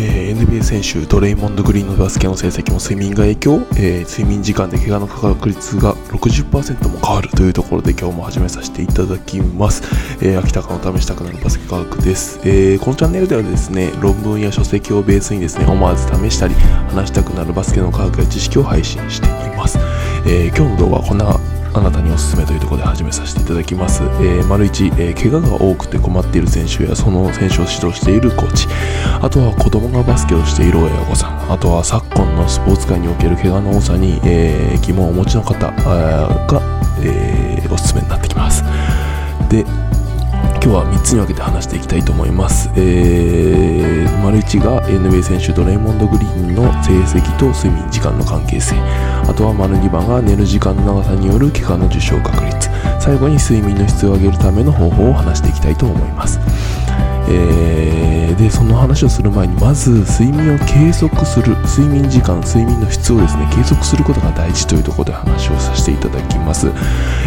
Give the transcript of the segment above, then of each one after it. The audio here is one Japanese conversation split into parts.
えー、NBA 選手ドレイモンド・グリーンのバスケの成績も睡眠が影響、えー、睡眠時間で怪我の確率が60%も変わるというところで今日も始めさせていただきます、えー、秋高の試したくなるバスケ科学です、えー、このチャンネルではですね論文や書籍をベースにですね思わず試したり話したくなるバスケの科学や知識を配信しています、え今日の動画はこんなあなたにおすすめというところで始めさせていただきます。えー、丸1、えー、怪我が多くて困っている選手やその選手を指導しているコーチ、あとは子供がバスケをしている親御さん、あとは昨今のスポーツ界における怪我の多さに、えー、疑問をお持ちの方が、え、おすすめになってきます。で、今日は3つに分けて話していきたいと思います。えー、丸1が NBA 選手とレイモンド・グリーンの成績と睡眠時間の関係性。あとは丸2番が寝る時間の長さによる怪我の受傷確率。最後に睡眠の質を上げるための方法を話していきたいと思います。でその話をする前にまず睡眠を計測する睡眠時間睡眠の質をですね計測することが大事というところで話をさせていただきます、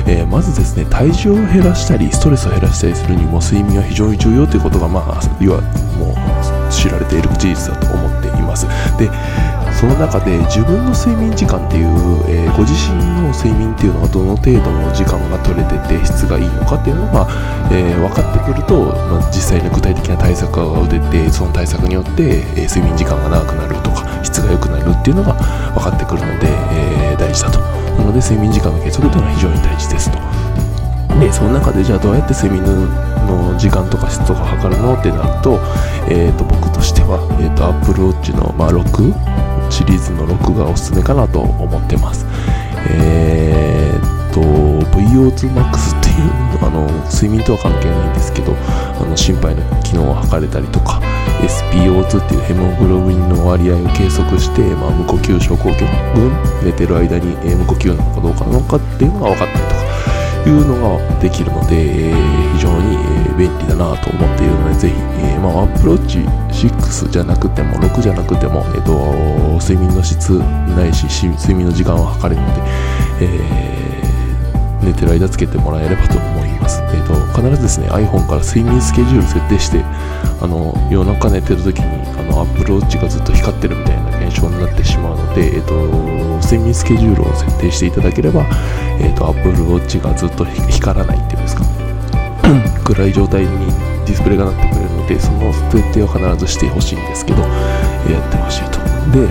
えー、まずですね体重を減らしたりストレスを減らしたりするにも睡眠は非常に重要ということがまあ要はもう知られている事実だと思っています。でその中で自分の睡眠時間っていう、えー、ご自身の睡眠っていうのはどの程度の時間が取れてて質がいいのかっていうのが、えー、分かってくると、まあ、実際の具体的な対策が出てその対策によって、えー、睡眠時間が長くなるとか質が良くなるっていうのが分かってくるので、え大事だと。なので睡眠時間の計測というのは非常に大事ですと。でその中でじゃあどうやって睡眠の時間とか質とか測るのってなると,、えーと、僕としては、えーと、Apple Watch の、まあ、6シリーズの6がおすすめかなと思ってます。えー、っと、VO2max っていうあの睡眠とは関係ないんですけど、あの心肺の機能を測れたりとか、SPO2 っていうヘモグロビンの割合を計測して、まあ、無呼吸症候群、寝てる間に、無呼吸なのかどうかなのかっていうのが分かったりとか、いうのができるので、えー、非常に、便利だなと思っているので、ぜひ、えー、まあ、アプローチ6じゃなくても、6じゃなくても、えーと、睡眠の質ないし、睡眠の時間を測れるので、えー、寝てる間つけてもらえればと思います。えーと、必ずですね、iPhone から睡眠スケジュール設定して、あの夜中寝てる時にあのアップルウォッチがずっと光ってるみたいな象になってしまうので、えーと、睡眠スケジュールを設定していただければ、えーと、アップルウォッチがずっと光らないっていうんですか。暗い状態にディスプレイがなってくれるのでその設定を必ずしてほしいんですけど、やってほしいと。で、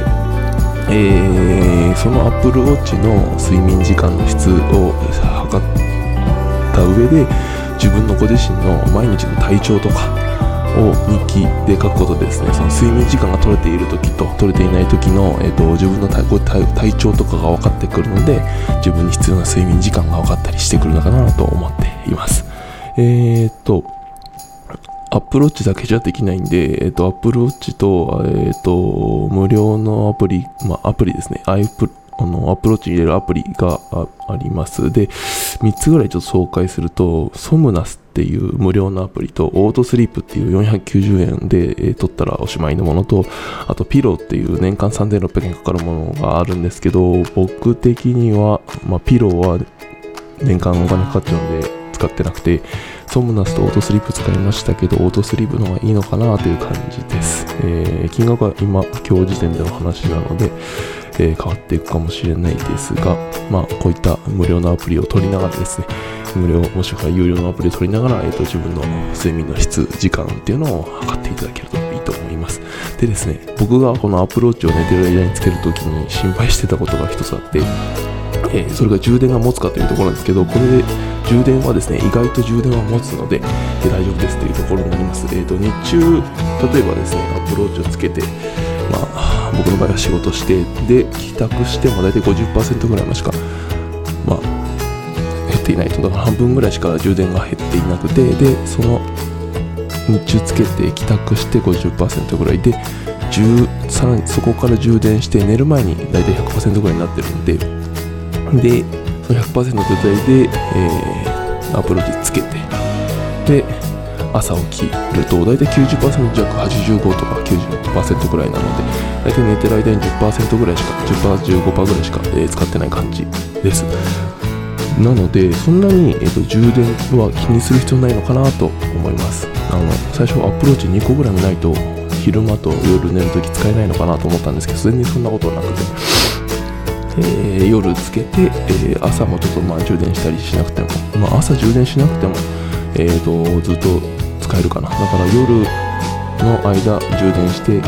えー、そのアップルウォッチの睡眠時間の質を測った上で自分のご自身の毎日の体調とかを日記で書くことでですねその睡眠時間が取れている時と取れていない時の、えーと、自分の体調とかが分かってくるので自分に必要な睡眠時間が分かったりしてくるのかなと思っていますえっ、とアップルウォッチだけじゃできないんで、えっ、と、アップルウォッチと、えっ、と、無料のアプリ、まあ、アプリですね。あの、アップルウォッチに入れるアプリがあります。で、3つぐらいちょっと紹介すると、ソムナスっていう無料のアプリと、オートスリープっていう490円で、えー、取ったらおしまいのものと、あとピローっていう年間3600円かかるものがあるんですけど、僕的には、まあ、ピローは年間お金かかっちゃうんで使ってなくて、ソムナスとオートスリープ使いましたけど、オートスリープの方がいいのかなという感じです。えー、金額は今、今日時点での話なので、変わっていくかもしれないですが、まあ、こういった無料のアプリを取りながらですね、無料もしくは有料のアプリを取りながら、えーと、自分の睡眠の質、時間っていうのを測っていただけるといいと思います。でですね、僕がこのアプローチを寝てる間につけるときに心配してたことが一つあって、えー、それが充電が持つかというところなんですけど、これで充電はですね、意外と充電は持つので、えー、大丈夫ですというところになります。えーと、日中、例えばですね、アプローチをつけて、まあ、僕の場合は仕事してで帰宅しても大体50%ぐらいましか、まあ、ていないとだから半分ぐらいしか充電が減っていなくてでその日中つけて帰宅して50%ぐらいでさらにそこから充電して寝る前に大体100%ぐらいになってるんでで100%の状態で、えー、アプローチつけてで朝起きると大体90%弱85とか90%ぐらいなので大体寝てる間に10%ぐらいしか10%、15%ぐらいしか、えー、使ってない感じです。なのでそんなに、えーと、充電は気にする必要ないのかなと思います。あの最初アプローチ2個ぐらいないと昼間と夜寝るとき使えないのかなと思ったんですけど全然そんなことなくて、えー、夜つけて、えー、朝もちょっとまあ充電したりしなくても、まあ、朝充電しなくても、えーと、ずっと使えるかな。だから夜の間充電して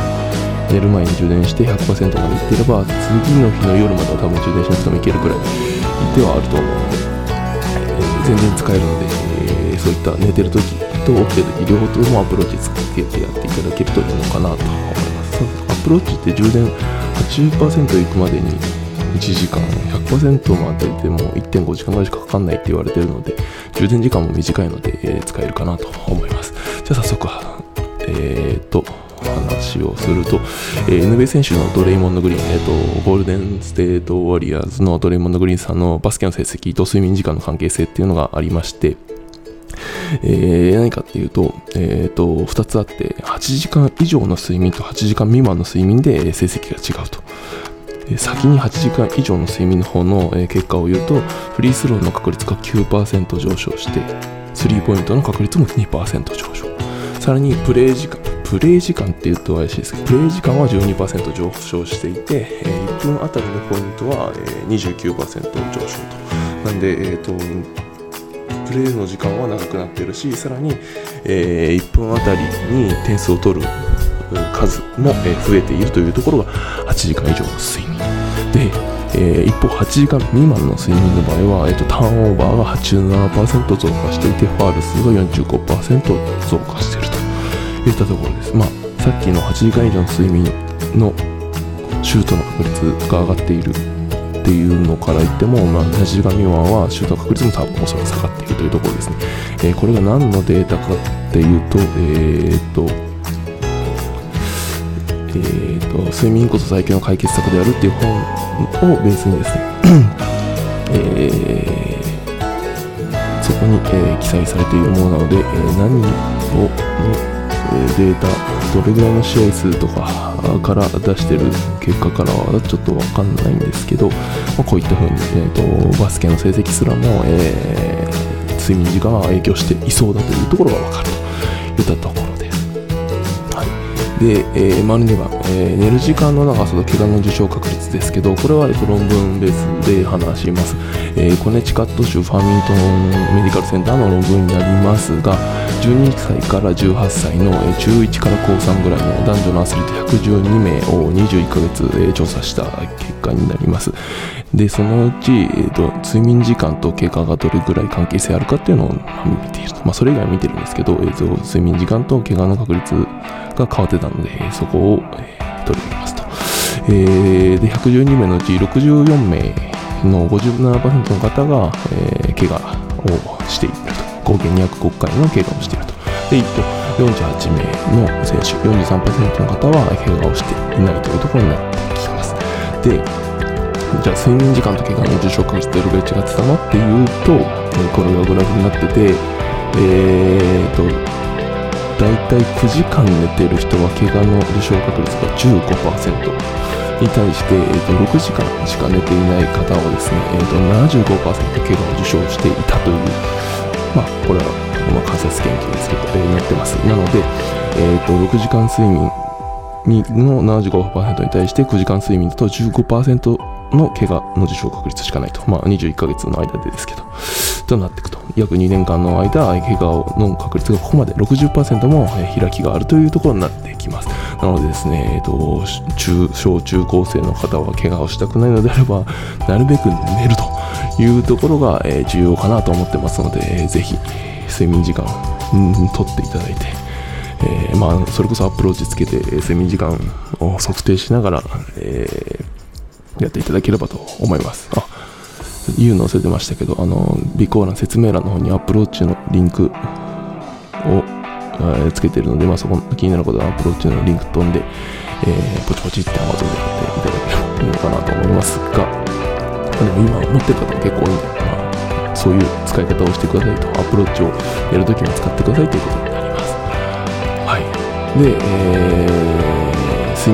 寝る前に充電して100%までいってれば次の日の夜までは多分充電しなくてもいけるくらいではあると思うので、全然使えるので、えー、そういった寝てる時と起きてる時両方ともアップルウォッチつけてやっていただけるといいのかなと思います。アップルウォッチって充電80%いくまでに1時間100%のあたりでも1.5時間ぐらいしかかかんないって言われてるので充電時間も短いので、えー、使えるかなと思います。じゃあ早速えーと話をすると、えー、NBA 選手のドレイモンド・グリーン、えーと、ゴールデン・ステート・ウォリアーズのドレイモンド・グリーンさんのバスケの成績と睡眠時間の関係性っていうのがありまして、えー、何かっていうと、えーと、2つあって8時間以上の睡眠と8時間未満の睡眠で成績が違うと。先に8時間以上の睡眠の方の結果を言うとフリースローの確率が9%上昇してスリーポイントの確率も2%上昇さらにプレイ時間プレイ時間っていうと怪しいですけどプレイ時間は12%上昇していて、え1分あたりのポイントは、えー29%上昇と。なんで、えーとプレーの時間は長くなってるしさらに、えー、1分あたりに点数を取る数も、え増えているというところが8時間以上の睡眠。で、えー、一方8時間未満の睡眠の場合は、えーと、ターンオーバーが87%増加していてファール数が45%増加していると。いったところですまあさっきの8時間以上の睡眠のシュートの確率が上がっているっていうのから言っても、まあ、8時間未満はシュート確率も多分おそらく下がっているというところですね。えー、これが何のデータかっていうと、えー、っと、えー、っと、睡眠こそ最強の解決策であるっていう本をベースにですね、えー、そこに、えー、記載されているものなので、えー、何をの、データ、どれぐらいの試合数とか、から出してる結果からはちょっとわかんないんですけど、まあ、こういった風に、えーと、バスケの成績すらも、えー、睡眠時間は影響していそうだというところがわかるといったところです。はい、で、えー、丸2番、えー、寝る時間の長さと怪我の受傷確率ですけど、これは、えー、と論文ベースで話します。えー、コネチカット州ファミントンメディカルセンターの論文になりますが、12歳から18歳の中1から高3ぐらいの男女のアスリート112名を21ヶ月調査した結果になります。で、そのうち、えーと、睡眠時間と経過がどれぐらい関係性あるかっていうのを見ていると。まあ、それ以外見てるんですけど、えーと、睡眠時間と経過の確率が変わってたので、そこを、え、取り上げますと。えー、で、112名のうち64名の57%の方が、えー、怪我をしている。合計205回の怪我をしていると。で、一方、48名の選手、43%の方は怪我をしていないというところになってきます。で、じゃあ睡眠時間と怪我の重症化率どれぐらい違ってたのっていうと、これがグラフになってて、えーと、大体9時間寝てる人は怪我の受傷確率が15%に対して、えー、と6時間しか寝ていない方はですね、えー、と75%怪我を受傷していたというまあ、これは、まあ、仮説研究ですけど、えー、なってます。なので、えーと、6時間睡眠にの75%に対して9時間睡眠だと15%の怪我の受傷確率しかないと。まあ、21ヶ月の間でですけど、となっていくと。約2年間の間、怪我の確率がここまで60%も開きがあるというところになってきます。なのでですね、えっ、と、中、小中高生の方は怪我をしたくないのであれば、なるべく寝ると。いうところが、重要かなと思ってますので、ぜひ睡眠時間、うん、取っていただいて、えー、まあ、それこそアプローチつけて睡眠時間を測定しながら、えー、やっていただければと思います。あ言うの忘れてましたけど、あの、備考欄、説明欄の方にアプローチのリンクを、えー、つけてるので、まあ、そこ気になることはアップルウォッチのリンク飛んで、えー、ポチポチって Amazon でやっていただければいいのかなと思いますが、でも今持ってる方も結構多いんで、まあ、そういう使い方をしてくださいと、アップルウォッチをやるときに使ってくださいということになります。はい。で、えー、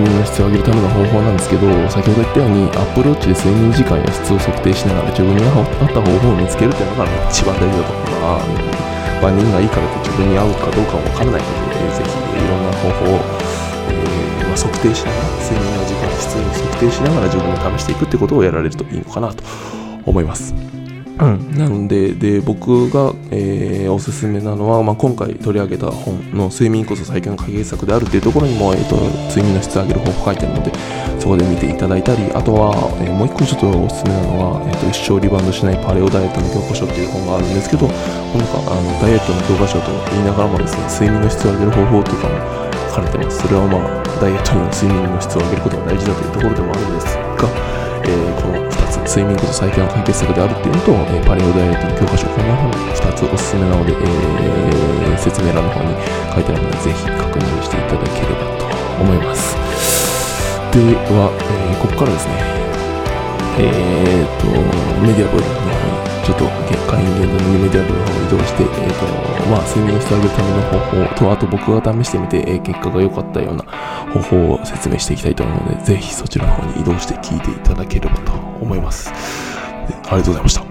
の質を上げるための方法なんですけど、先ほど言ったように、アップルウォッチで睡眠時間や質を測定しながら自分に合った方法を見つけるというのが一番大事だと思う。まあ、万人がいいからって自分に合うかどうかはわからないので、ぜひいろんな方法を、え測定しながら睡眠の時間や質を測定しながら自分で試していくってことをやられるといいのかなと思いますうん、なのでで僕が、えー、おすすめなのは、まあ、今回取り上げた本の「睡眠こそ最強の解決策である」っていうところにも、えーと、睡眠の質を上げる方法書いてあるのでそこで見ていただいたりあとは、えー、もう一個ちょっとおすすめなのは、えーと「一生リバウンドしないパレオダイエットの教科書」っていう本があるんですけどなんかあのダイエットの教科書と言いながらもですね睡眠の質を上げる方法とかも書かれてます。それはまあダイエットにも睡眠の質を上げることが大事だというところでもあるんですが、えー、この2つ睡眠こそ最強の解決策であるっていうのと、えー、パレオダイエットの教科書、この本2つおすすめなので、えー、説明欄の方に書いてあるので、ぜひ確認していただければと思います。では、えー、ここからですね、えーと、メディアボイルのちょっと会員限度のメディア部の方を移動して、えーとまあ、睡眠してあげるための方法と、あと僕が試してみて、えー、結果が良かったような方法を説明していきたいと思うので、ぜひそちらの方に移動して聞いていただければと思います。ありがとうございました。